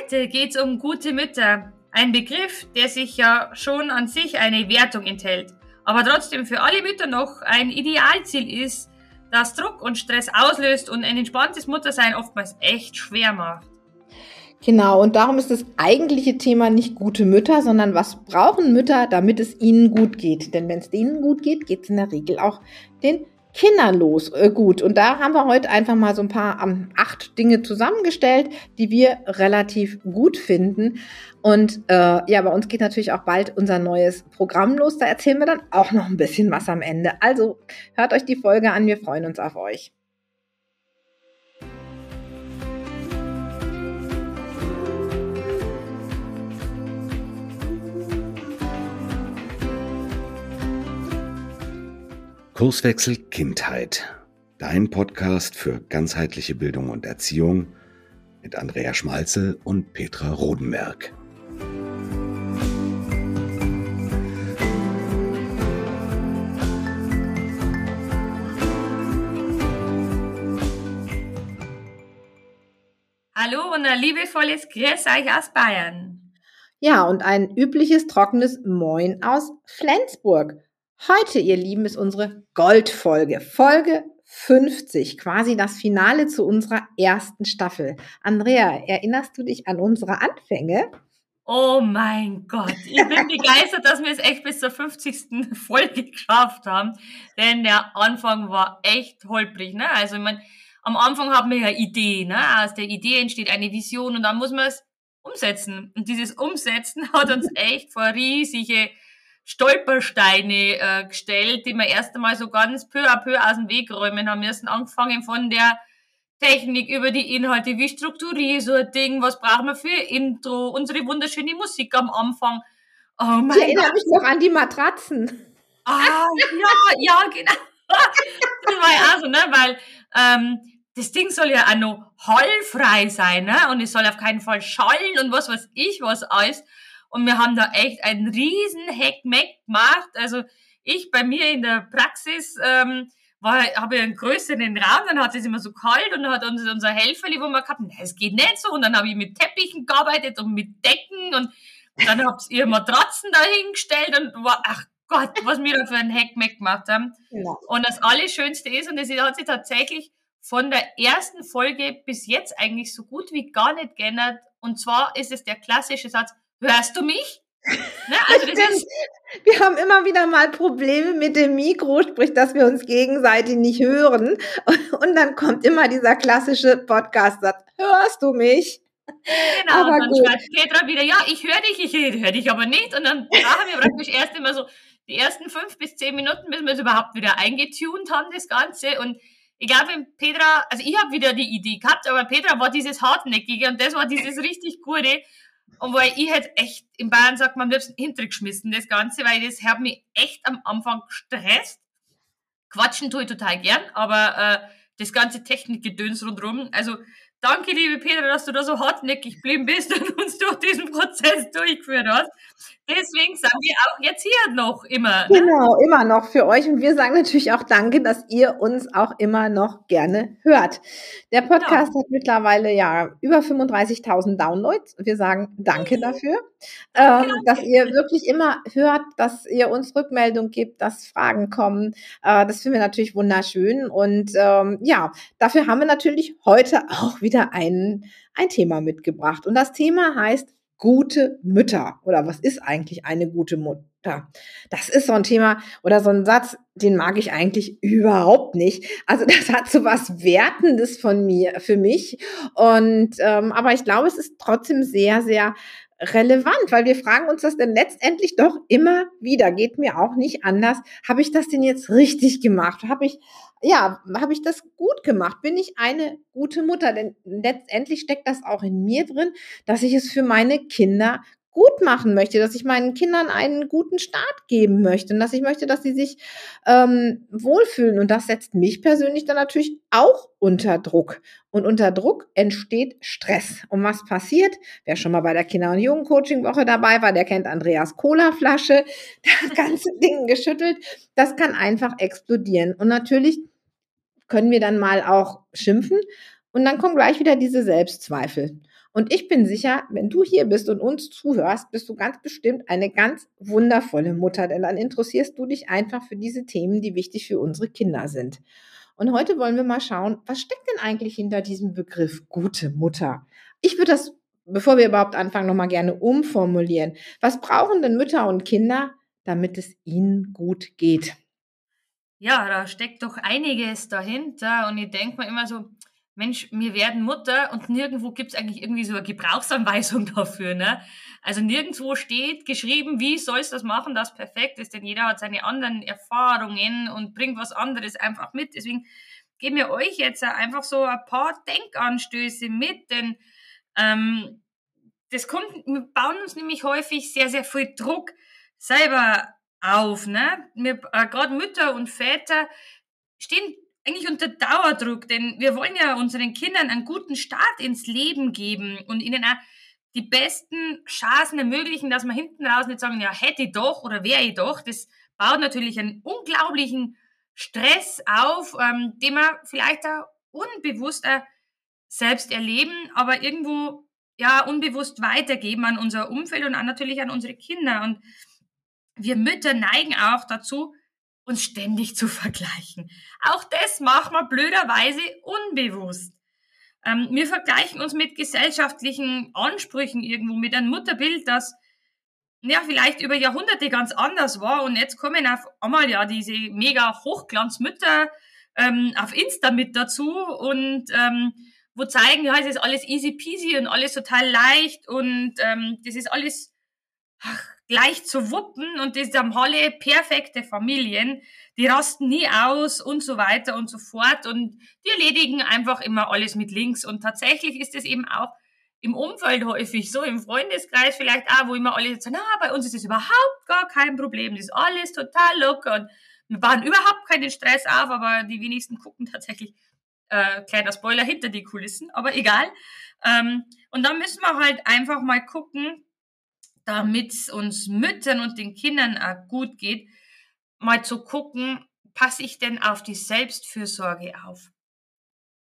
Heute geht es um gute Mütter. Ein Begriff, der sich ja schon an sich eine Wertung enthält, aber trotzdem für alle Mütter noch ein Idealziel ist, das Druck und Stress auslöst und ein entspanntes Muttersein oftmals echt schwer macht. Genau, und darum ist das eigentliche Thema nicht gute Mütter, sondern was brauchen Mütter, damit es ihnen gut geht. Denn wenn es denen gut geht, geht es in der Regel auch den kinderlos äh, gut. Und da haben wir heute einfach mal so ein paar ähm, acht Dinge zusammengestellt, die wir relativ gut finden. Und äh, ja, bei uns geht natürlich auch bald unser neues Programm los. Da erzählen wir dann auch noch ein bisschen was am Ende. Also hört euch die Folge an. Wir freuen uns auf euch. Kurswechsel Kindheit. Dein Podcast für ganzheitliche Bildung und Erziehung mit Andrea Schmalzel und Petra Rodenberg. Hallo und ein liebevolles Grüß euch aus Bayern. Ja, und ein übliches trockenes Moin aus Flensburg. Heute, ihr Lieben, ist unsere Goldfolge, Folge 50, quasi das Finale zu unserer ersten Staffel. Andrea, erinnerst du dich an unsere Anfänge? Oh mein Gott, ich bin begeistert, dass wir es echt bis zur 50. Folge geschafft haben, denn der Anfang war echt holprig. Ne? Also ich meine, am Anfang haben wir ja Idee, ne? aus der Idee entsteht eine Vision und dann muss man es umsetzen. Und dieses Umsetzen hat uns echt vor riesige Stolpersteine äh, gestellt, die wir erst einmal so ganz peu à peu aus dem Weg räumen haben müssen. Angefangen von der Technik über die Inhalte, wie strukturiere so ein Ding, was brauchen wir für Intro, unsere wunderschöne Musik am Anfang. Oh mein ich erinnere mich noch an die Matratzen. Ah, ja, ja, genau. Das war ja auch so, ne, weil ähm, das Ding soll ja auch noch hallfrei sein, ne, und es soll auf keinen Fall schallen und was weiß ich was alles. Und wir haben da echt einen riesen Heckmeck gemacht. Also ich bei mir in der Praxis ähm, war, habe ich einen größeren Raum, dann hat es immer so kalt und dann hat unser, unser Helferli, wo wir gehabt haben, es geht nicht so. Und dann habe ich mit Teppichen gearbeitet und mit Decken und dann habt ihr Matratzen dahingestellt und war, ach Gott, was wir da für einen Heckmeck gemacht haben. Ja. Und das Allerschönste ist, und das hat sich tatsächlich von der ersten Folge bis jetzt eigentlich so gut wie gar nicht geändert. Und zwar ist es der klassische Satz, hörst du mich? Ne? Also ist, wir haben immer wieder mal Probleme mit dem Mikro, sprich, dass wir uns gegenseitig nicht hören. Und dann kommt immer dieser klassische Podcast-Satz, hörst du mich? Genau, aber und dann gut. schreibt Petra wieder, ja, ich höre dich, ich höre dich aber nicht. Und dann machen wir praktisch erst immer so die ersten fünf bis zehn Minuten, bis wir es überhaupt wieder eingetunt haben, das Ganze. Und ich glaube, Petra, also ich habe wieder die Idee gehabt, aber Petra war dieses Hartnäckige und das war dieses richtig Gute. Und weil ich hätte echt, in Bayern sagt man am liebsten hintergeschmissen, das Ganze, weil das hat mich echt am Anfang gestresst. Quatschen tue ich total gern, aber äh, das ganze Technikgedöns rundherum, also Danke, liebe Peter, dass du da so hartnäckig geblieben bist und durch diesen Prozess durchgeführt hast. Deswegen sagen wir auch jetzt hier noch immer. Ne? Genau, immer noch für euch. Und wir sagen natürlich auch Danke, dass ihr uns auch immer noch gerne hört. Der genau. Podcast genau. hat mittlerweile ja über 35.000 Downloads. Wir sagen Danke mhm. dafür, äh, dass ihr wirklich immer hört, dass ihr uns Rückmeldung gibt, dass Fragen kommen. Äh, das finden wir natürlich wunderschön. Und ähm, ja, dafür haben wir natürlich heute auch wieder wieder ein, ein Thema mitgebracht. Und das Thema heißt gute Mütter. Oder was ist eigentlich eine gute Mutter? Das ist so ein Thema oder so ein Satz, den mag ich eigentlich überhaupt nicht. Also das hat so was Wertendes von mir, für mich. Und ähm, aber ich glaube, es ist trotzdem sehr, sehr relevant, weil wir fragen uns das denn letztendlich doch immer wieder. Geht mir auch nicht anders. Habe ich das denn jetzt richtig gemacht? Habe ich, ja, habe ich das gut gemacht? Bin ich eine gute Mutter? Denn letztendlich steckt das auch in mir drin, dass ich es für meine Kinder gut machen möchte, dass ich meinen Kindern einen guten Start geben möchte und dass ich möchte, dass sie sich ähm, wohlfühlen. Und das setzt mich persönlich dann natürlich auch unter Druck. Und unter Druck entsteht Stress. Und was passiert? Wer schon mal bei der Kinder- und Jugendcoaching-Woche dabei war, der kennt Andreas Cola-Flasche, das ganze Ding geschüttelt. Das kann einfach explodieren. Und natürlich können wir dann mal auch schimpfen. Und dann kommen gleich wieder diese Selbstzweifel. Und ich bin sicher, wenn du hier bist und uns zuhörst, bist du ganz bestimmt eine ganz wundervolle Mutter, denn dann interessierst du dich einfach für diese Themen, die wichtig für unsere Kinder sind. Und heute wollen wir mal schauen, was steckt denn eigentlich hinter diesem Begriff gute Mutter? Ich würde das, bevor wir überhaupt anfangen, nochmal gerne umformulieren. Was brauchen denn Mütter und Kinder, damit es ihnen gut geht? Ja, da steckt doch einiges dahinter und ich denke mir immer so, Mensch, wir werden Mutter und nirgendwo gibt es eigentlich irgendwie so eine Gebrauchsanweisung dafür. Ne? Also nirgendwo steht geschrieben, wie sollst du das machen, das perfekt ist, denn jeder hat seine anderen Erfahrungen und bringt was anderes einfach mit. Deswegen geben wir euch jetzt einfach so ein paar Denkanstöße mit, denn ähm, das kommt, wir bauen uns nämlich häufig sehr, sehr viel Druck selber auf. Ne? Wir, äh, Gerade Mütter und Väter stehen eigentlich unter Dauerdruck, denn wir wollen ja unseren Kindern einen guten Start ins Leben geben und ihnen auch die besten Chancen ermöglichen, dass wir hinten raus nicht sagen, ja, hätte ich doch oder wäre ich doch. Das baut natürlich einen unglaublichen Stress auf, ähm, den wir vielleicht auch unbewusst auch selbst erleben, aber irgendwo ja unbewusst weitergeben an unser Umfeld und auch natürlich an unsere Kinder. Und wir Mütter neigen auch dazu, uns ständig zu vergleichen. Auch das machen wir blöderweise unbewusst. Ähm, wir vergleichen uns mit gesellschaftlichen Ansprüchen irgendwo, mit einem Mutterbild, das ja vielleicht über Jahrhunderte ganz anders war und jetzt kommen auf einmal ja diese mega Hochglanzmütter ähm, auf Insta mit dazu und ähm, wo zeigen, ja, es ist alles easy peasy und alles total leicht und ähm, das ist alles ach, gleich zu wuppen und das haben alle perfekte Familien, die rasten nie aus und so weiter und so fort und die erledigen einfach immer alles mit links und tatsächlich ist es eben auch im Umfeld häufig so, im Freundeskreis vielleicht auch, wo immer alle sagen, na, bei uns ist es überhaupt gar kein Problem, das ist alles total locker und wir bauen überhaupt keinen Stress auf, aber die wenigsten gucken tatsächlich, äh, kleiner Spoiler, hinter die Kulissen, aber egal. Ähm, und dann müssen wir halt einfach mal gucken, damit es uns Müttern und den Kindern auch gut geht, mal zu gucken, passe ich denn auf die Selbstfürsorge auf?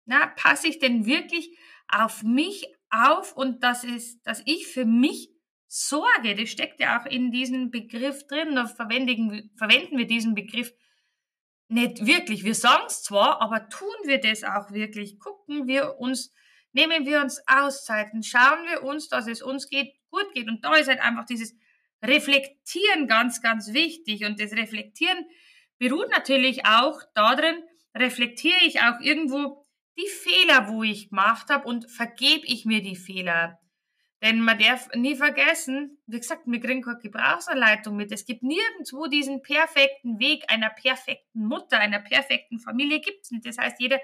Na, passe ich denn wirklich auf mich auf und das ist, dass ich für mich sorge? Das steckt ja auch in diesem Begriff drin. Da verwenden, verwenden wir diesen Begriff nicht wirklich. Wir sagen es zwar, aber tun wir das auch wirklich? Gucken wir uns, nehmen wir uns Auszeiten, schauen wir uns, dass es uns geht, gut geht. Und da ist halt einfach dieses Reflektieren ganz, ganz wichtig. Und das Reflektieren beruht natürlich auch darin, reflektiere ich auch irgendwo die Fehler, wo ich gemacht habe und vergebe ich mir die Fehler. Denn man darf nie vergessen, wie gesagt, wir kriegen keine Gebrauchsanleitung mit. Es gibt nirgendwo diesen perfekten Weg einer perfekten Mutter, einer perfekten Familie gibt's nicht. Das heißt, jeder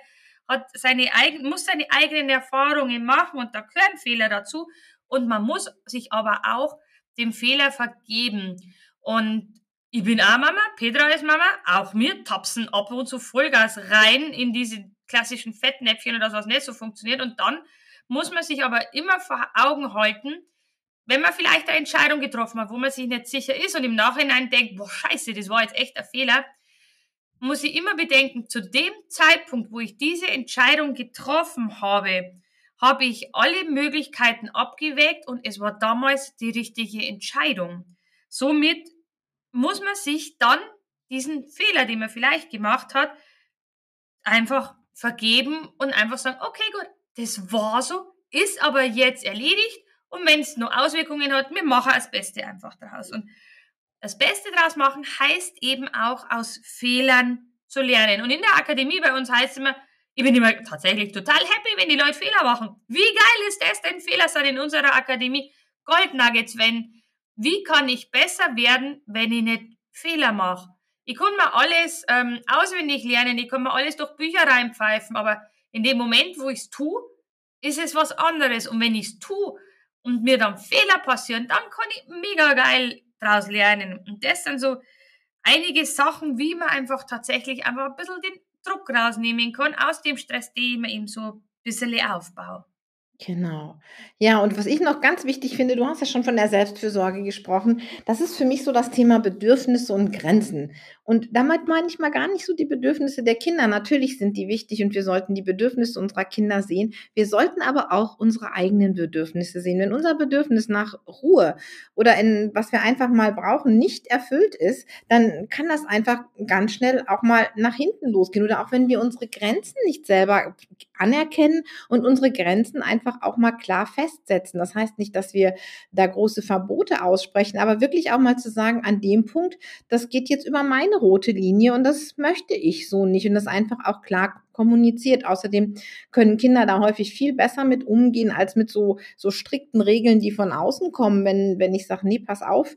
hat seine eigenen, muss seine eigenen Erfahrungen machen und da gehören Fehler dazu. Und man muss sich aber auch dem Fehler vergeben. Und ich bin auch Mama, Petra ist Mama, auch wir tapsen ab und zu Vollgas rein in diese klassischen Fettnäpfchen oder das, was nicht so funktioniert. Und dann muss man sich aber immer vor Augen halten, wenn man vielleicht eine Entscheidung getroffen hat, wo man sich nicht sicher ist und im Nachhinein denkt, boah, scheiße, das war jetzt echt ein Fehler, muss ich immer bedenken, zu dem Zeitpunkt, wo ich diese Entscheidung getroffen habe, habe ich alle Möglichkeiten abgewägt und es war damals die richtige Entscheidung. Somit muss man sich dann diesen Fehler, den man vielleicht gemacht hat, einfach vergeben und einfach sagen, okay, gut, das war so, ist aber jetzt erledigt und wenn es nur Auswirkungen hat, wir machen das Beste einfach daraus. Und das Beste daraus machen heißt eben auch aus Fehlern zu lernen. Und in der Akademie bei uns heißt es immer, ich bin immer tatsächlich total happy, wenn die Leute Fehler machen. Wie geil ist das denn? Fehler sind in unserer Akademie Gold Nuggets, wenn, wie kann ich besser werden, wenn ich nicht Fehler mache? Ich kann mir alles ähm, auswendig lernen, ich kann mir alles durch Bücher reinpfeifen, aber in dem Moment, wo ich es tue, ist es was anderes. Und wenn ich es tue und mir dann Fehler passieren, dann kann ich mega geil draus lernen. Und das sind so einige Sachen, wie man einfach tatsächlich einfach ein bisschen den Druck rausnehmen kann aus dem Stress, den man eben so ein bisschen aufbaut. Genau. Ja, und was ich noch ganz wichtig finde, du hast ja schon von der Selbstfürsorge gesprochen. Das ist für mich so das Thema Bedürfnisse und Grenzen. Und damit meine ich mal gar nicht so die Bedürfnisse der Kinder. Natürlich sind die wichtig und wir sollten die Bedürfnisse unserer Kinder sehen. Wir sollten aber auch unsere eigenen Bedürfnisse sehen. Wenn unser Bedürfnis nach Ruhe oder in was wir einfach mal brauchen nicht erfüllt ist, dann kann das einfach ganz schnell auch mal nach hinten losgehen. Oder auch wenn wir unsere Grenzen nicht selber anerkennen und unsere Grenzen einfach auch mal klar festsetzen. Das heißt nicht, dass wir da große Verbote aussprechen, aber wirklich auch mal zu sagen, an dem Punkt, das geht jetzt über meine rote Linie und das möchte ich so nicht und das einfach auch klar kommuniziert. Außerdem können Kinder da häufig viel besser mit umgehen als mit so, so strikten Regeln, die von außen kommen, wenn, wenn ich sage, nee, pass auf,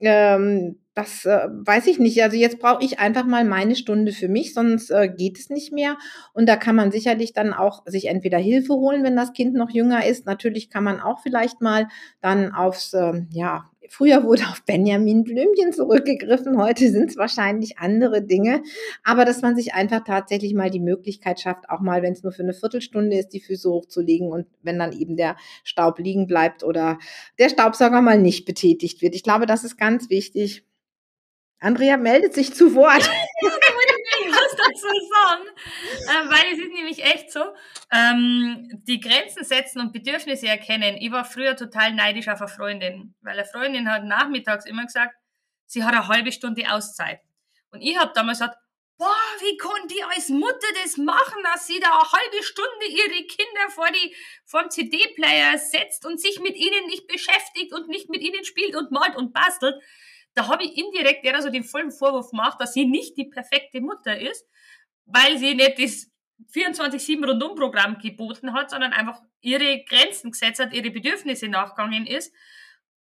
ähm, das äh, weiß ich nicht. Also jetzt brauche ich einfach mal meine Stunde für mich, sonst äh, geht es nicht mehr. Und da kann man sicherlich dann auch sich entweder Hilfe holen, wenn das Kind noch jünger ist. Natürlich kann man auch vielleicht mal dann aufs, äh, ja, Früher wurde auf Benjamin Blümchen zurückgegriffen, heute sind es wahrscheinlich andere Dinge. Aber dass man sich einfach tatsächlich mal die Möglichkeit schafft, auch mal, wenn es nur für eine Viertelstunde ist, die Füße hochzulegen und wenn dann eben der Staub liegen bleibt oder der Staubsauger mal nicht betätigt wird. Ich glaube, das ist ganz wichtig. Andrea meldet sich zu Wort. sagen, äh, weil es ist nämlich echt so, ähm, die Grenzen setzen und Bedürfnisse erkennen. Ich war früher total neidisch auf eine Freundin, weil eine Freundin hat nachmittags immer gesagt, sie hat eine halbe Stunde Auszeit. Und ich habe damals gesagt, boah, wie kann die als Mutter das machen, dass sie da eine halbe Stunde ihre Kinder vor die vom CD-Player setzt und sich mit ihnen nicht beschäftigt und nicht mit ihnen spielt und malt und bastelt da habe ich indirekt eher so den vollen Vorwurf gemacht, dass sie nicht die perfekte Mutter ist, weil sie nicht das 24-7 Rundum-Programm geboten hat, sondern einfach ihre Grenzen gesetzt hat, ihre Bedürfnisse nachgegangen ist.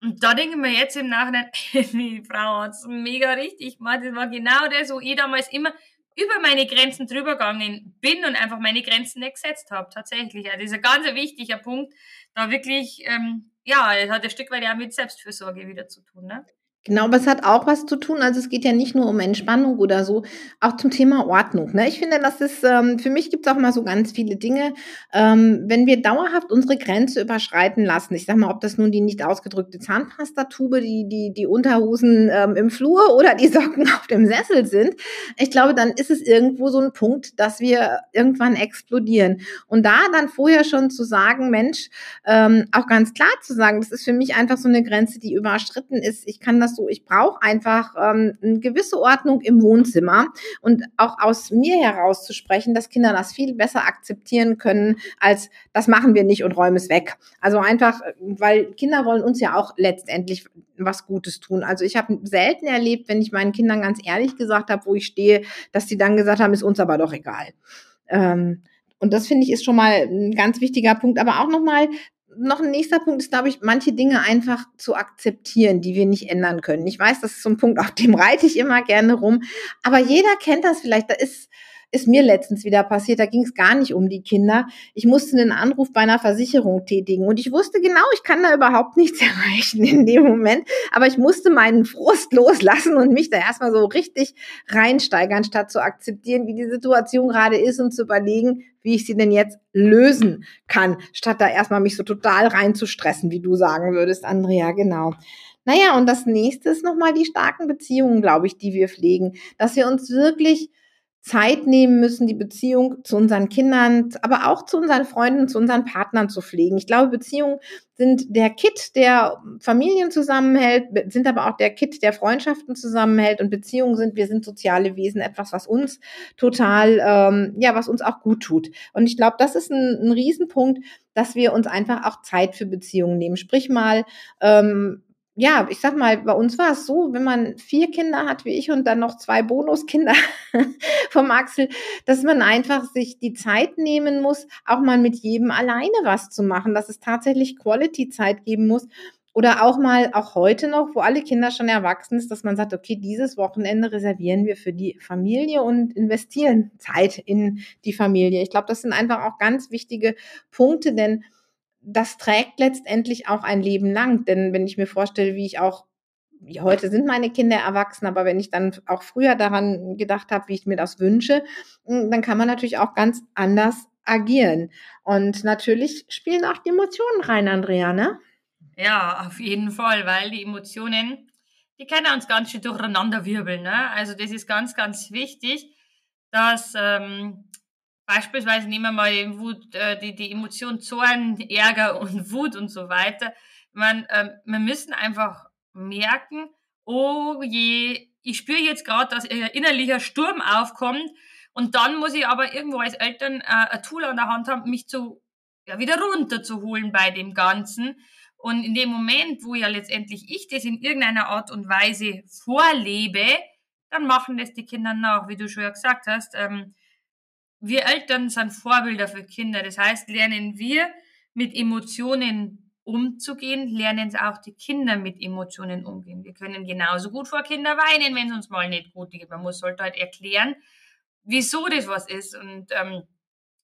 Und da denke ich mir jetzt im Nachhinein, die Frau hat's mega richtig gemacht. Das war genau das, wo ich damals immer über meine Grenzen drüber gegangen bin und einfach meine Grenzen nicht gesetzt habe. Tatsächlich. Also das ist ein ganz wichtiger Punkt, da wirklich, ähm, ja, es hat ein Stück weit ja mit Selbstfürsorge wieder zu tun. Ne? Genau, aber es hat auch was zu tun. Also es geht ja nicht nur um Entspannung oder so, auch zum Thema Ordnung. Ne? Ich finde, das ist, ähm, für mich gibt es auch mal so ganz viele Dinge, ähm, wenn wir dauerhaft unsere Grenze überschreiten lassen. Ich sag mal, ob das nun die nicht ausgedrückte Zahnpastatube, die, die, die Unterhosen ähm, im Flur oder die Socken auf dem Sessel sind. Ich glaube, dann ist es irgendwo so ein Punkt, dass wir irgendwann explodieren. Und da dann vorher schon zu sagen, Mensch, ähm, auch ganz klar zu sagen, das ist für mich einfach so eine Grenze, die überschritten ist. Ich kann das so, ich brauche einfach ähm, eine gewisse Ordnung im Wohnzimmer und auch aus mir heraus zu sprechen, dass Kinder das viel besser akzeptieren können, als das machen wir nicht und räumen es weg. Also einfach, weil Kinder wollen uns ja auch letztendlich was Gutes tun. Also ich habe selten erlebt, wenn ich meinen Kindern ganz ehrlich gesagt habe, wo ich stehe, dass sie dann gesagt haben, ist uns aber doch egal. Ähm, und das finde ich ist schon mal ein ganz wichtiger Punkt. Aber auch nochmal noch ein nächster Punkt ist, glaube ich, manche Dinge einfach zu akzeptieren, die wir nicht ändern können. Ich weiß, das ist so ein Punkt, auf dem reite ich immer gerne rum. Aber jeder kennt das vielleicht. Da ist ist mir letztens wieder passiert. Da ging es gar nicht um die Kinder. Ich musste einen Anruf bei einer Versicherung tätigen und ich wusste genau, ich kann da überhaupt nichts erreichen in dem Moment. Aber ich musste meinen Frust loslassen und mich da erstmal so richtig reinsteigern, statt zu akzeptieren, wie die Situation gerade ist und zu überlegen, wie ich sie denn jetzt lösen kann, statt da erstmal mich so total reinzustressen, wie du sagen würdest, Andrea, genau. Naja, und das nächste ist nochmal die starken Beziehungen, glaube ich, die wir pflegen, dass wir uns wirklich Zeit nehmen müssen, die Beziehung zu unseren Kindern, aber auch zu unseren Freunden, zu unseren Partnern zu pflegen. Ich glaube, Beziehungen sind der Kit, der Familien zusammenhält, sind aber auch der Kit, der Freundschaften zusammenhält. Und Beziehungen sind, wir sind soziale Wesen, etwas, was uns total, ähm, ja, was uns auch gut tut. Und ich glaube, das ist ein, ein Riesenpunkt, dass wir uns einfach auch Zeit für Beziehungen nehmen. Sprich mal, ähm, ja, ich sag mal, bei uns war es so, wenn man vier Kinder hat wie ich und dann noch zwei Bonuskinder vom Axel, dass man einfach sich die Zeit nehmen muss, auch mal mit jedem alleine was zu machen, dass es tatsächlich Quality-Zeit geben muss. Oder auch mal, auch heute noch, wo alle Kinder schon erwachsen sind, dass man sagt, okay, dieses Wochenende reservieren wir für die Familie und investieren Zeit in die Familie. Ich glaube, das sind einfach auch ganz wichtige Punkte, denn das trägt letztendlich auch ein Leben lang. Denn wenn ich mir vorstelle, wie ich auch, heute sind meine Kinder erwachsen, aber wenn ich dann auch früher daran gedacht habe, wie ich mir das wünsche, hm, dann kann man natürlich auch ganz anders agieren. Und natürlich spielen auch die Emotionen rein, Andrea, ne? Ja, auf jeden Fall, weil die Emotionen, die können uns ganz schön durcheinander wirbeln. Ne? Also das ist ganz, ganz wichtig, dass ähm, beispielsweise nehmen wir mal Wut, äh, die, die Emotion Zorn, Ärger und Wut und so weiter. Man, ähm, wir müssen einfach merken, oh je, ich spüre jetzt gerade, dass ein innerlicher Sturm aufkommt und dann muss ich aber irgendwo als Eltern äh, ein Tool an der Hand haben, mich zu ja, wieder runterzuholen bei dem Ganzen. Und in dem Moment, wo ja letztendlich ich das in irgendeiner Art und Weise vorlebe, dann machen das die Kinder nach, wie du schon ja gesagt hast. Ähm, wir Eltern sind Vorbilder für Kinder. Das heißt, lernen wir mit Emotionen umzugehen, lernen auch die Kinder mit Emotionen umgehen. Wir können genauso gut vor Kinder weinen, wenn es uns mal nicht gut geht. Man muss halt halt erklären, wieso das was ist. Und ähm,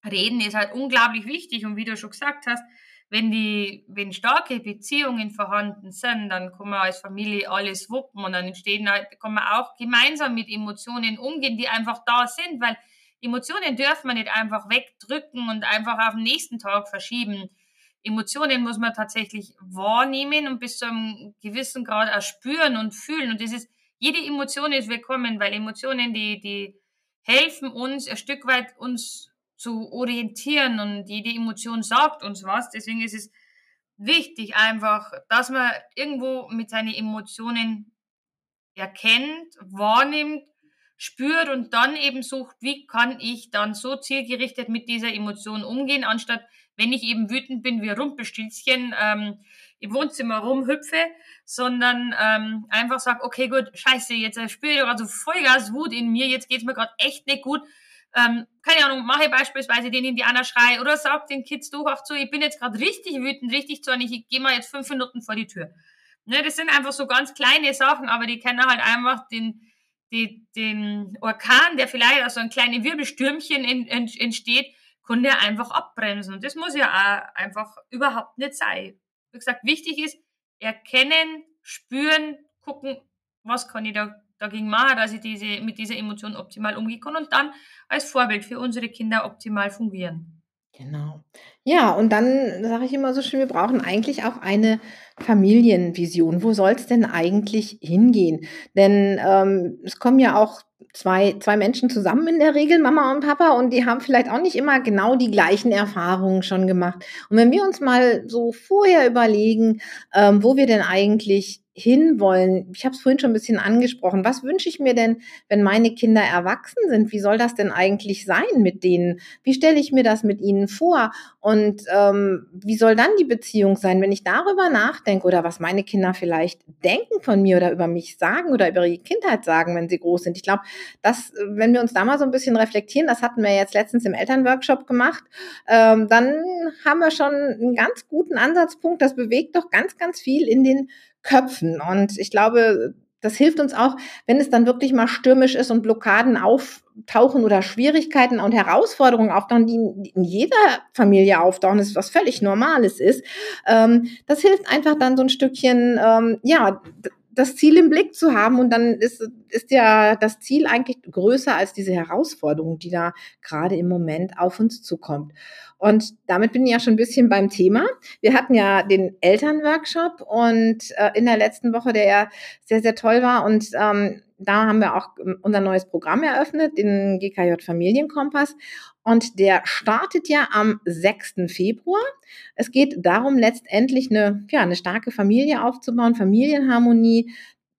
Reden ist halt unglaublich wichtig. Und wie du schon gesagt hast, wenn die, wenn starke Beziehungen vorhanden sind, dann kann man als Familie alles wuppen und dann entstehen halt, kann man auch gemeinsam mit Emotionen umgehen, die einfach da sind, weil Emotionen dürfen man nicht einfach wegdrücken und einfach auf den nächsten Tag verschieben. Emotionen muss man tatsächlich wahrnehmen und bis zu einem gewissen Grad auch spüren und fühlen. Und das ist, jede Emotion ist willkommen, weil Emotionen, die, die helfen uns ein Stück weit uns zu orientieren und jede Emotion sagt uns was. Deswegen ist es wichtig einfach, dass man irgendwo mit seinen Emotionen erkennt, wahrnimmt, spürt und dann eben sucht, wie kann ich dann so zielgerichtet mit dieser Emotion umgehen, anstatt wenn ich eben wütend bin wie Rumpelstilzchen ähm, im Wohnzimmer rumhüpfe, sondern ähm, einfach sag, okay, gut, scheiße, jetzt spüre ich also Vollgas Wut in mir, jetzt geht's mir gerade echt nicht gut, ähm, keine Ahnung, mache beispielsweise den Indianerschrei oder sag den Kids doch auch zu, ich bin jetzt gerade richtig wütend, richtig zornig, ich gehe mal jetzt fünf Minuten vor die Tür. Ne, das sind einfach so ganz kleine Sachen, aber die kennen halt einfach den, die, den Orkan, der vielleicht aus so einem kleinen Wirbelstürmchen in, in, entsteht, kann der einfach abbremsen. Und das muss ja auch einfach überhaupt nicht sein. Wie gesagt, wichtig ist, erkennen, spüren, gucken, was kann ich da dagegen machen, dass ich diese, mit dieser Emotion optimal umgehen kann und dann als Vorbild für unsere Kinder optimal fungieren. Genau. Ja, und dann sage ich immer so schön, wir brauchen eigentlich auch eine Familienvision. Wo soll es denn eigentlich hingehen? Denn ähm, es kommen ja auch zwei, zwei Menschen zusammen in der Regel, Mama und Papa, und die haben vielleicht auch nicht immer genau die gleichen Erfahrungen schon gemacht. Und wenn wir uns mal so vorher überlegen, ähm, wo wir denn eigentlich hinwollen. Ich habe es vorhin schon ein bisschen angesprochen. Was wünsche ich mir denn, wenn meine Kinder erwachsen sind? Wie soll das denn eigentlich sein mit denen? Wie stelle ich mir das mit ihnen vor? Und ähm, wie soll dann die Beziehung sein, wenn ich darüber nachdenke oder was meine Kinder vielleicht denken von mir oder über mich sagen oder über ihre Kindheit sagen, wenn sie groß sind? Ich glaube, dass, wenn wir uns da mal so ein bisschen reflektieren, das hatten wir jetzt letztens im Elternworkshop gemacht, ähm, dann haben wir schon einen ganz guten Ansatzpunkt. Das bewegt doch ganz, ganz viel in den Köpfen. Und ich glaube, das hilft uns auch, wenn es dann wirklich mal stürmisch ist und Blockaden auftauchen oder Schwierigkeiten und Herausforderungen auftauchen, die in jeder Familie auftauchen, das ist was völlig Normales ist. Ähm, das hilft einfach dann so ein Stückchen, ähm, ja, das Ziel im Blick zu haben und dann ist, ist ja das Ziel eigentlich größer als diese Herausforderung, die da gerade im Moment auf uns zukommt. Und damit bin ich ja schon ein bisschen beim Thema. Wir hatten ja den Elternworkshop und äh, in der letzten Woche, der ja sehr, sehr toll war und ähm, da haben wir auch ähm, unser neues Programm eröffnet, den GKJ Familienkompass. Und der startet ja am 6. Februar. Es geht darum, letztendlich eine, ja, eine starke Familie aufzubauen, Familienharmonie,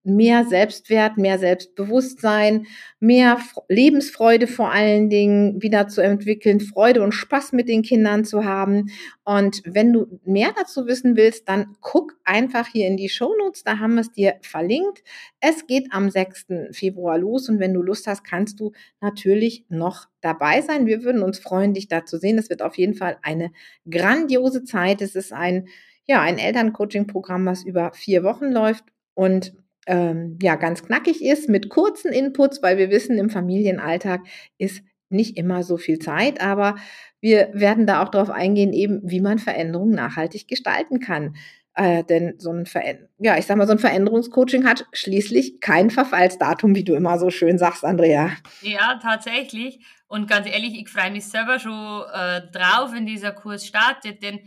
mehr Selbstwert, mehr Selbstbewusstsein, mehr Lebensfreude vor allen Dingen wieder zu entwickeln, Freude und Spaß mit den Kindern zu haben. Und wenn du mehr dazu wissen willst, dann guck einfach hier in die Show Notes, da haben wir es dir verlinkt. Es geht am 6. Februar los und wenn du Lust hast, kannst du natürlich noch dabei sein. Wir würden uns freuen, dich da zu sehen. Es wird auf jeden Fall eine grandiose Zeit. Es ist ein ja, ein Elterncoaching-Programm, was über vier Wochen läuft und ähm, ja ganz knackig ist mit kurzen Inputs, weil wir wissen, im Familienalltag ist nicht immer so viel Zeit, aber wir werden da auch darauf eingehen, eben wie man Veränderungen nachhaltig gestalten kann. Äh, denn so ein Ver ja, ich sag mal, so ein Veränderungscoaching hat schließlich kein Verfallsdatum, wie du immer so schön sagst, Andrea. Ja, tatsächlich. Und ganz ehrlich, ich freue mich selber schon äh, drauf, wenn dieser Kurs startet, denn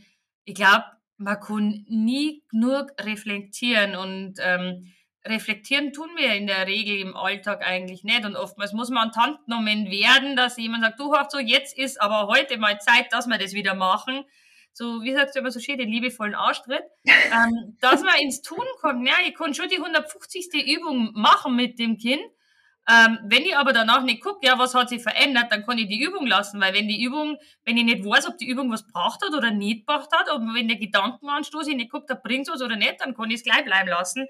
ich glaube, man kann nie genug reflektieren und ähm, reflektieren tun wir in der Regel im Alltag eigentlich nicht. Und oftmals muss man genommen werden, dass jemand sagt, du hast so, jetzt ist aber heute mal Zeit, dass wir das wieder machen. So, wie sagst du immer so schön, den liebevollen Arschtritt. ähm, dass man ins Tun kommt. Ja, ich kann schon die 150. Übung machen mit dem Kind. Ähm, wenn ich aber danach nicht gucke, ja, was hat sich verändert, dann kann ich die Übung lassen, weil wenn die Übung, wenn ich nicht weiß, ob die Übung was braucht hat oder nicht braucht hat, und wenn der Gedankenanstoß ich nicht gucke, da bringt's was oder nicht, dann kann ich es gleich bleiben lassen.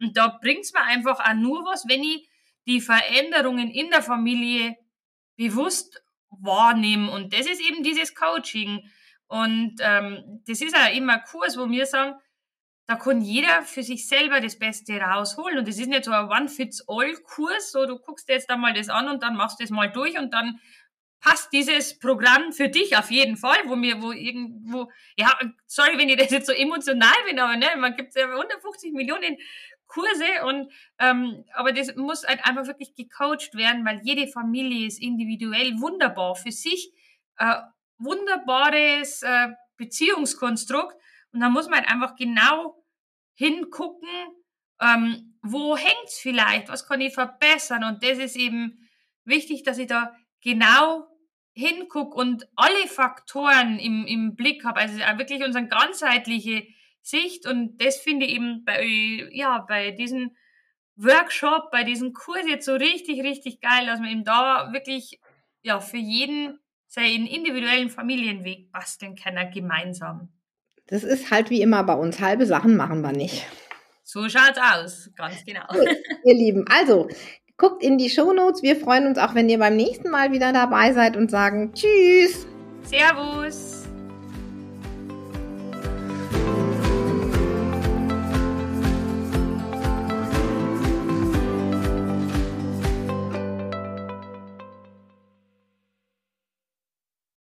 Und da bringt's mir einfach auch nur was, wenn ich die Veränderungen in der Familie bewusst wahrnehme. Und das ist eben dieses Coaching. Und ähm, das ist ja immer ein Kurs, wo wir sagen, da kann jeder für sich selber das Beste rausholen. Und das ist nicht so ein One-Fits-All-Kurs, so du guckst jetzt einmal das an und dann machst du das mal durch und dann passt dieses Programm für dich auf jeden Fall, wo mir, wo irgendwo, ja, sorry, wenn ich das jetzt so emotional bin, aber ne, man gibt ja 150 Millionen Kurse und ähm, aber das muss halt einfach wirklich gecoacht werden, weil jede Familie ist individuell wunderbar für sich, äh, wunderbares äh, Beziehungskonstrukt. Und da muss man halt einfach genau hingucken, ähm, wo hängt's vielleicht, was kann ich verbessern? Und das ist eben wichtig, dass ich da genau hinguck und alle Faktoren im, im Blick habe, also wirklich unsere ganzheitliche Sicht und das finde ich eben bei, ja, bei diesem Workshop, bei diesem Kurs jetzt so richtig, richtig geil, dass man eben da wirklich, ja, für jeden seinen individuellen Familienweg basteln kann, gemeinsam. Das ist halt wie immer bei uns. Halbe Sachen machen wir nicht. So schaut's aus, ganz genau. ihr Lieben, also guckt in die Shownotes. Wir freuen uns auch, wenn ihr beim nächsten Mal wieder dabei seid und sagen Tschüss. Servus.